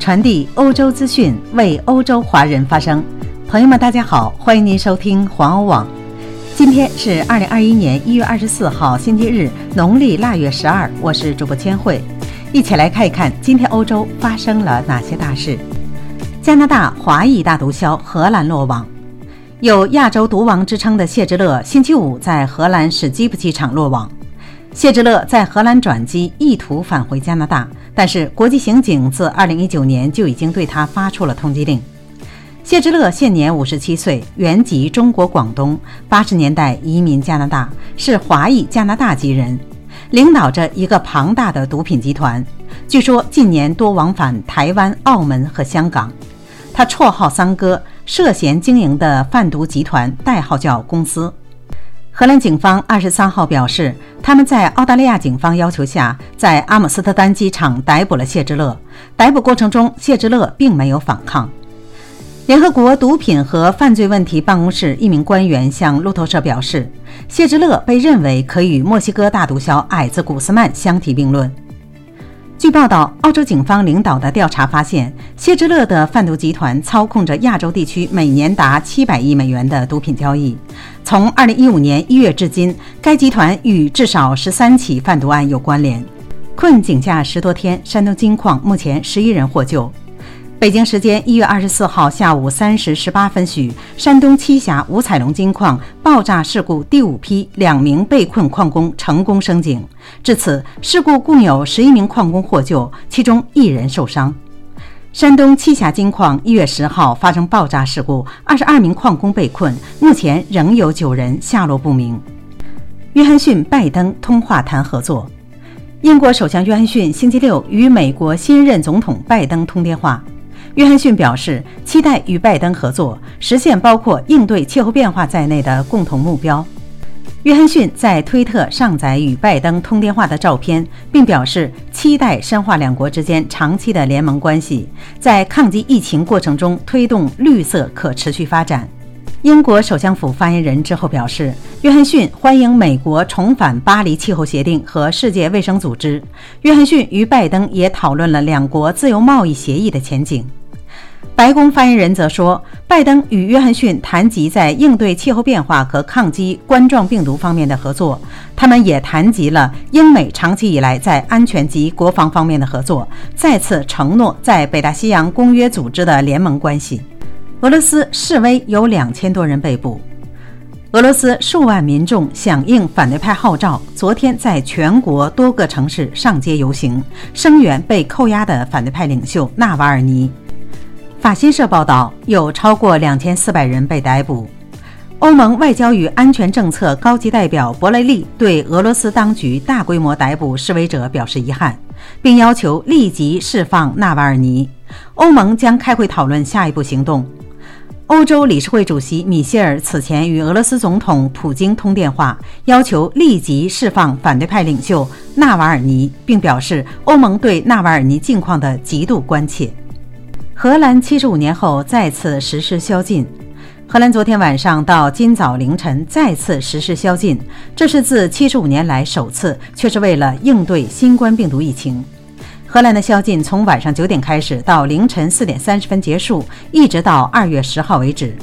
传递欧洲资讯，为欧洲华人发声。朋友们，大家好，欢迎您收听环欧网。今天是二零二一年一月二十四号，星期日，农历腊月十二。我是主播千惠，一起来看一看今天欧洲发生了哪些大事。加拿大华裔大毒枭荷兰落网，有“亚洲毒王”之称的谢之乐，星期五在荷兰史基普机场落网。谢之乐在荷兰转机，意图返回加拿大。但是，国际刑警自2019年就已经对他发出了通缉令。谢之乐现年57岁，原籍中国广东，80年代移民加拿大，是华裔加拿大籍人，领导着一个庞大的毒品集团。据说近年多往返台湾、澳门和香港。他绰号“三哥”，涉嫌经营的贩毒集团代号叫“公司”。荷兰警方二十三号表示，他们在澳大利亚警方要求下，在阿姆斯特丹机场逮捕了谢之乐。逮捕过程中，谢之乐并没有反抗。联合国毒品和犯罪问题办公室一名官员向路透社表示，谢之乐被认为可与墨西哥大毒枭矮子古斯曼相提并论。据报道，澳洲警方领导的调查发现，谢之乐的贩毒集团操控着亚洲地区每年达七百亿美元的毒品交易。从二零一五年一月至今，该集团与至少十三起贩毒案有关联。困井下十多天，山东金矿目前十一人获救。北京时间一月二十四号下午三时十八分许，山东栖霞五彩龙金矿爆炸事故第五批两名被困矿工成功升井。至此，事故共有十一名矿工获救，其中一人受伤。山东栖霞金矿一月十号发生爆炸事故，二十二名矿工被困，目前仍有九人下落不明。约翰逊拜登通话谈合作，英国首相约翰逊星期六与美国新任总统拜登通电话。约翰逊表示，期待与拜登合作，实现包括应对气候变化在内的共同目标。约翰逊在推特上载与拜登通电话的照片，并表示期待深化两国之间长期的联盟关系，在抗击疫情过程中推动绿色可持续发展。英国首相府发言人之后表示，约翰逊欢迎美国重返巴黎气候协定和世界卫生组织。约翰逊与拜登也讨论了两国自由贸易协议的前景。白宫发言人则说，拜登与约翰逊谈及在应对气候变化和抗击冠状病毒方面的合作。他们也谈及了英美长期以来在安全及国防方面的合作，再次承诺在北大西洋公约组织的联盟关系。俄罗斯示威有两千多人被捕。俄罗斯数万民众响应反对派号召，昨天在全国多个城市上街游行，声援被扣押的反对派领袖纳瓦尔尼。法新社报道，有超过两千四百人被逮捕。欧盟外交与安全政策高级代表博雷利对俄罗斯当局大规模逮捕示威者表示遗憾，并要求立即释放纳瓦尔尼。欧盟将开会讨论下一步行动。欧洲理事会主席米歇尔此前与俄罗斯总统普京通电话，要求立即释放反对派领袖纳瓦尔尼，并表示欧盟对纳瓦尔尼境况的极度关切。荷兰七十五年后再次实施宵禁。荷兰昨天晚上到今早凌晨再次实施宵禁，这是自七十五年来首次，却是为了应对新冠病毒疫情。荷兰的宵禁从晚上九点开始，到凌晨四点三十分结束，一直到二月十号为止。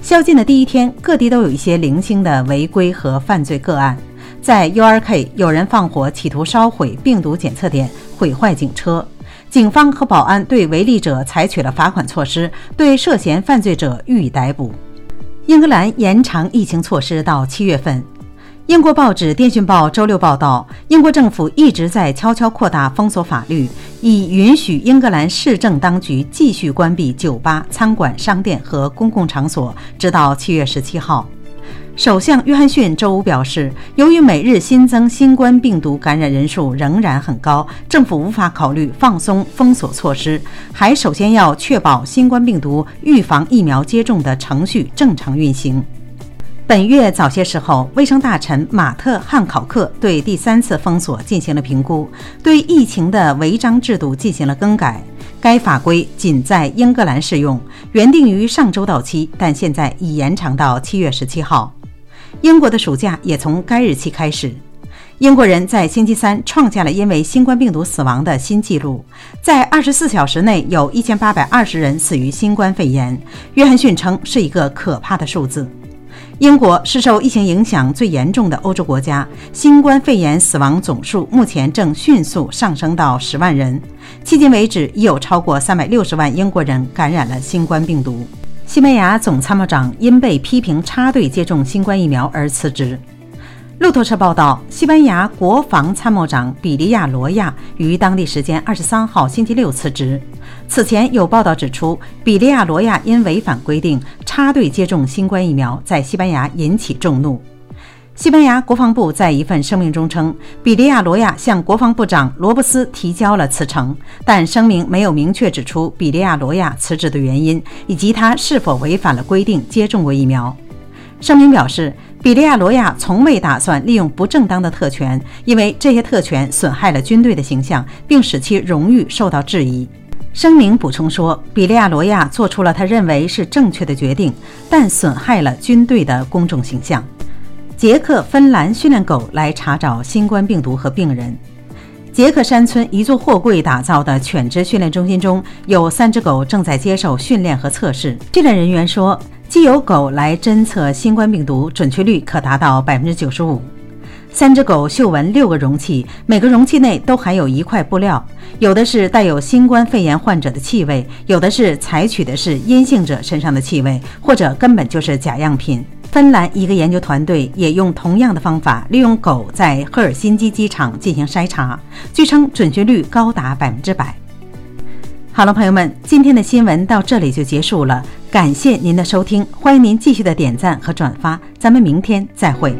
宵禁的第一天，各地都有一些零星的违规和犯罪个案。在 U.R.K，有人放火企图烧毁病毒检测点，毁坏警车。警方和保安对违例者采取了罚款措施，对涉嫌犯罪者予以逮捕。英格兰延长疫情措施到七月份。英国报纸《电讯报》周六报道，英国政府一直在悄悄扩大封锁法律，以允许英格兰市政当局继续关闭酒吧、餐馆、商店和公共场所，直到七月十七号。首相约翰逊周五表示，由于每日新增新冠病毒感染人数仍然很高，政府无法考虑放松封锁措施，还首先要确保新冠病毒预防疫苗接种的程序正常运行。本月早些时候，卫生大臣马特·汉考克对第三次封锁进行了评估，对疫情的违章制度进行了更改。该法规仅在英格兰适用，原定于上周到期，但现在已延长到七月十七号。英国的暑假也从该日期开始。英国人在星期三创下了因为新冠病毒死亡的新纪录，在二十四小时内有一千八百二十人死于新冠肺炎。约翰逊称是一个可怕的数字。英国是受疫情影响最严重的欧洲国家，新冠肺炎死亡总数目前正迅速上升到十万人。迄今为止，已有超过三百六十万英国人感染了新冠病毒。西班牙总参谋长因被批评插队接种新冠疫苗而辞职。路透社报道，西班牙国防参谋长比利亚罗亚于当地时间二十三号星期六辞职。此前有报道指出，比利亚罗亚因违反规定插队接种新冠疫苗，在西班牙引起众怒。西班牙国防部在一份声明中称，比利亚罗亚向国防部长罗布斯提交了辞呈，但声明没有明确指出比利亚罗亚辞职的原因以及他是否违反了规定接种过疫苗。声明表示，比利亚罗亚从未打算利用不正当的特权，因为这些特权损害了军队的形象，并使其荣誉受到质疑。声明补充说，比利亚罗亚做出了他认为是正确的决定，但损害了军队的公众形象。捷克、芬兰训练狗来查找新冠病毒和病人。捷克山村一座货柜打造的犬只训练中心中有三只狗正在接受训练和测试。训练人员说。既有狗来侦测新冠病毒，准确率可达到百分之九十五。三只狗嗅闻六个容器，每个容器内都含有一块布料，有的是带有新冠肺炎患者的气味，有的是采取的是阴性者身上的气味，或者根本就是假样品。芬兰一个研究团队也用同样的方法，利用狗在赫尔辛基机场进行筛查，据称准确率高达百分之百。好了，朋友们，今天的新闻到这里就结束了。感谢您的收听，欢迎您继续的点赞和转发，咱们明天再会。